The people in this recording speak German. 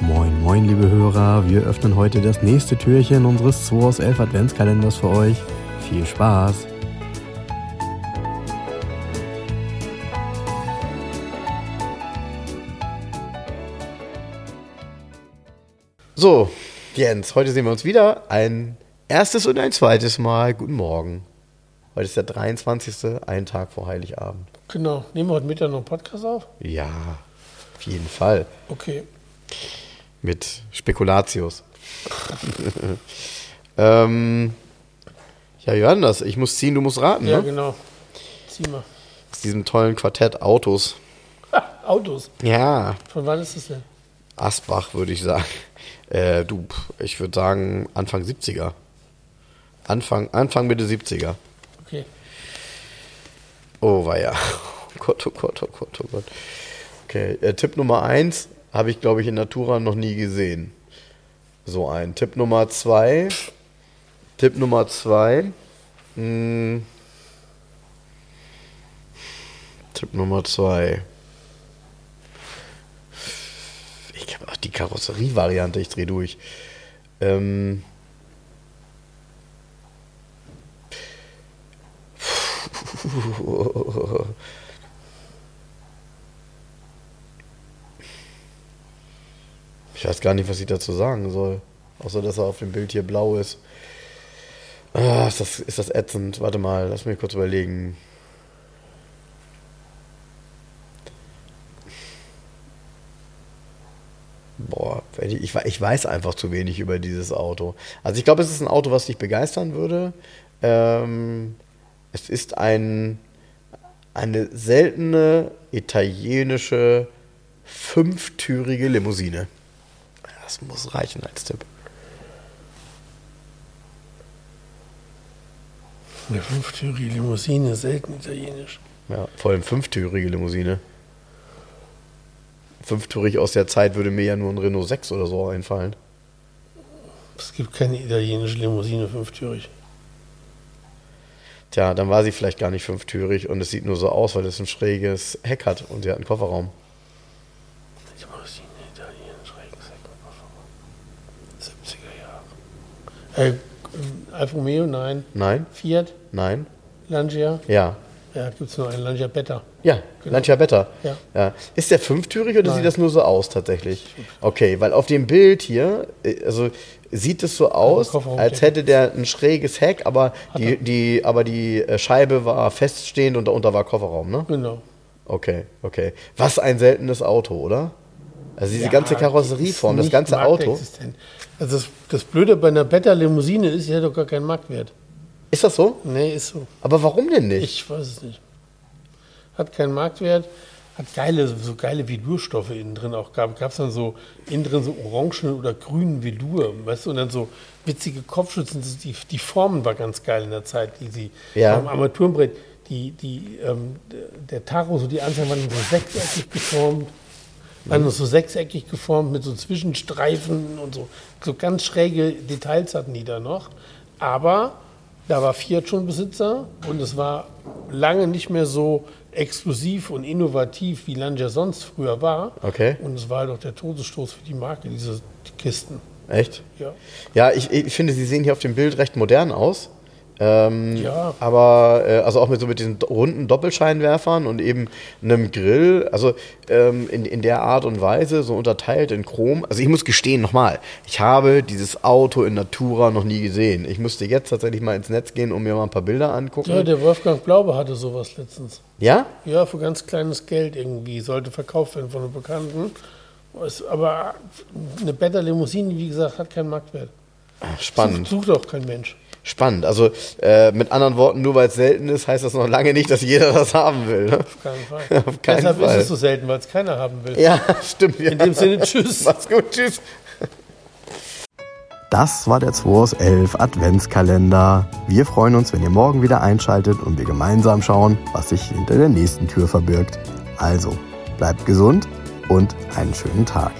Moin, moin, liebe Hörer. Wir öffnen heute das nächste Türchen unseres 2 aus 11 Adventskalenders für euch. Viel Spaß! So, Jens, heute sehen wir uns wieder. Ein erstes und ein zweites Mal. Guten Morgen. Heute ist der 23. Ein Tag vor Heiligabend. Genau. Nehmen wir heute Mittag noch einen Podcast auf? Ja, auf jeden Fall. Okay. Mit Spekulatius. ähm, ja, Johannes, ich muss ziehen, du musst raten, Ja, ne? genau. Zieh mal. Aus diesem tollen Quartett Autos. Ha, Autos. Ja, Von wann ist das denn? Asbach würde ich sagen. Äh, du, ich würde sagen Anfang 70er. Anfang, Anfang Mitte 70er. Okay. Oh, war ja. Oh Gott, oh Gott, oh Gott, oh Gott. Okay, äh, Tipp Nummer 1 habe ich, glaube ich, in Natura noch nie gesehen. So ein. Tipp Nummer 2. Tipp Nummer 2. Hm. Tipp Nummer 2. Ich habe auch die Karosserie-Variante, ich drehe durch. Ähm. Ich weiß gar nicht, was ich dazu sagen soll. Außer, dass er auf dem Bild hier blau ist. Ah, ist das, ist das ätzend. Warte mal, lass mich kurz überlegen. Boah, ich, ich weiß einfach zu wenig über dieses Auto. Also ich glaube, es ist ein Auto, was dich begeistern würde. Ähm, es ist ein, eine seltene italienische fünftürige Limousine. Das muss reichen als Tipp. Eine fünftürige Limousine, selten italienisch. Ja, vor allem fünftürige Limousine. Fünftürig aus der Zeit würde mir ja nur ein Renault 6 oder so einfallen. Es gibt keine italienische Limousine fünftürig. Tja, dann war sie vielleicht gar nicht fünftürig und es sieht nur so aus, weil es ein schräges Heck hat und sie hat einen Kofferraum. Limousine, italienisch, Regensäcken, 70er Jahre. Äh, Alfa Romeo, nein. Nein? Fiat, Nein? Lancia. Ja. Ja, gibt es nur einen Lancia Beta. Ja, Genau. Lancia Beta. Ja. ja. Ist der fünftürig oder Nein. sieht das nur so aus tatsächlich? Okay, weil auf dem Bild hier, äh, also sieht es so aus, als hätte der ein schräges Heck, aber die, die, aber die äh, Scheibe war feststehend und darunter war Kofferraum, ne? Genau. Okay, okay. Was ein seltenes Auto, oder? Also diese ganze Ja, Karosserieform, ist das ganze Auto. Also das, das Blöde bei einer Beta-Limousine ist, sie hat doch gar keinen Marktwert. Ist das so? Nee, ist so. Aber warum denn nicht? Ich weiß es nicht. Hat keinen Marktwert, hat geile, so geile Velurstoffe innen drin auch. Gab es dann so innen drin so orangen oder grünen Velour, weißt du, und dann so witzige Kopfschützen. Die, die Formen war ganz geil in der Zeit, die sie Ja. am Armaturenbrett, die, die, ähm, der- Taro, so die Anfang waren so sechseckig geformt. Waren so sechseckig geformt mit so Zwischenstreifen und so. So ganz schräge Details hatten die da noch. Aber da war Fiat schon Besitzer und es war lange nicht mehr so exklusiv und innovativ, wie Lancia sonst früher war. Okay. Und es war halt auch der Todesstoß für die Marke, diese Kisten. Echt? Ja. Ja, ich, ich finde, sie sehen hier auf dem Bild recht modern aus. Ähm, Ja. Aber, äh, also auch mit so mit diesen runden Doppelscheinwerfern und eben einem Grill, also ähm, in, in der Art und Weise, so unterteilt in Chrom. Also ich muss gestehen, nochmal, ich habe dieses Auto in Natura noch nie gesehen. Ich musste jetzt tatsächlich mal ins Netz gehen, um mir mal ein paar Bilder angucken. ja, der Wolfgang Blaube hatte sowas letztens. ja? Ja, für ganz kleines Geld irgendwie. Sollte verkauft werden von einem Bekannten. Aber eine Better Limousine, wie gesagt, hat keinen Marktwert. Spannend. Sucht, sucht auch kein Mensch. Spannend. Also äh, mit anderen Worten, nur weil es selten ist, heißt das noch lange nicht, dass jeder das haben will. Ne? Auf keinen Fall. Auf keinen Deshalb Fall. ist es so selten, weil es keiner haben will. Ja, stimmt. Ja. In dem Sinne, tschüss. Mach's gut, tschüss. Das war der 2 aus 11 Adventskalender. Wir freuen uns, wenn ihr morgen wieder einschaltet und wir gemeinsam schauen, was sich hinter der nächsten Tür verbirgt. Also, bleibt gesund und einen schönen Tag.